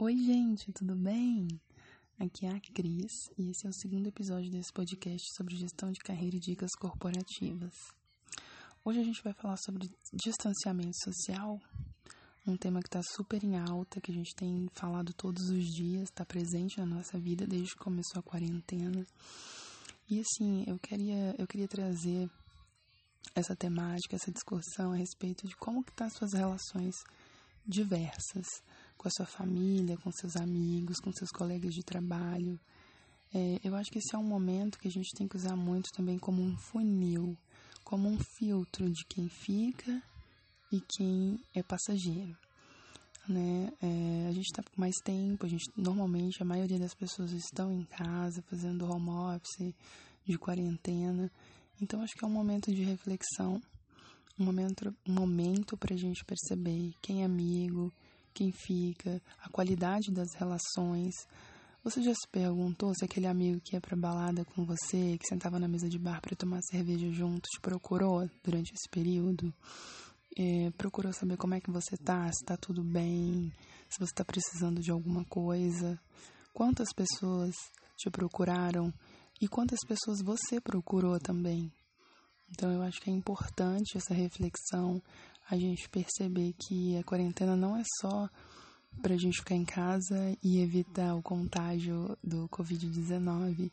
Oi, gente, tudo bem? Aqui é a Cris e esse é o segundo episódio desse podcast sobre gestão de carreira e dicas corporativas. Hoje a gente vai falar sobre distanciamento social, um tema que está super em alta, que a gente tem falado todos os dias, está presente na nossa vida desde que começou a quarentena. E assim, eu queria, eu queria trazer essa temática, essa discussão a respeito de como que tá as suas relações diversas com a sua família, com seus amigos, com seus colegas de trabalho. É, eu acho que esse é um momento que a gente tem que usar muito também como um funil, como um filtro de quem fica e quem é passageiro. Né? É, a gente está com mais tempo, a gente normalmente a maioria das pessoas estão em casa fazendo home office, de quarentena. Então acho que é um momento de reflexão, um momento, um momento para a gente perceber quem é amigo, quem fica, a qualidade das relações. Você já se perguntou se aquele amigo que ia pra balada com você, que sentava na mesa de bar para tomar cerveja junto, te procurou durante esse período? É, procurou saber como é que você tá, se tá tudo bem, se você tá precisando de alguma coisa? Quantas pessoas te procuraram e quantas pessoas você procurou também? Então eu acho que é importante essa reflexão, a gente perceber que a quarentena não é só para a gente ficar em casa e evitar o contágio do Covid-19,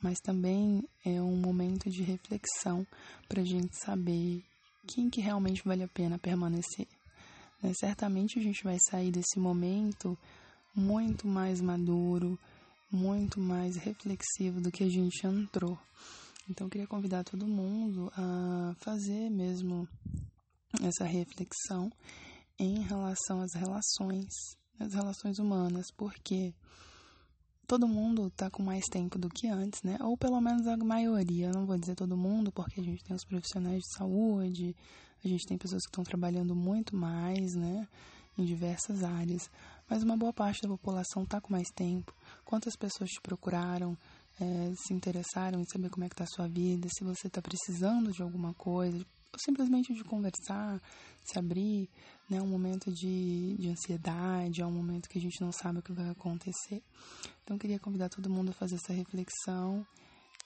mas também é um momento de reflexão para a gente saber quem que realmente vale a pena permanecer. Né? Certamente a gente vai sair desse momento muito mais maduro, muito mais reflexivo do que a gente entrou. Então eu queria convidar todo mundo a fazer mesmo essa reflexão em relação às relações, as relações humanas, porque todo mundo está com mais tempo do que antes, né? Ou pelo menos a maioria, eu não vou dizer todo mundo, porque a gente tem os profissionais de saúde, a gente tem pessoas que estão trabalhando muito mais, né? Em diversas áreas, mas uma boa parte da população está com mais tempo. Quantas pessoas te procuraram? é, se interessaram em saber como é que está a sua vida, se você está precisando de alguma coisa, simplesmente de conversar, se abrir, né? Um momento de, de ansiedade, é um momento que a gente não sabe o que vai acontecer. Então, queria convidar todo mundo a fazer essa reflexão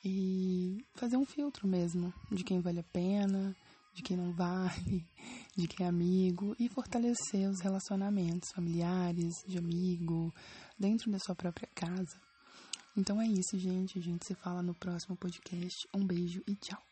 e fazer um filtro mesmo de quem vale a pena, de quem não vale, de quem é amigo e fortalecer os relacionamentos familiares, de amigo, dentro da sua própria casa. Então é isso, gente. A gente se fala no próximo podcast. Um beijo e tchau.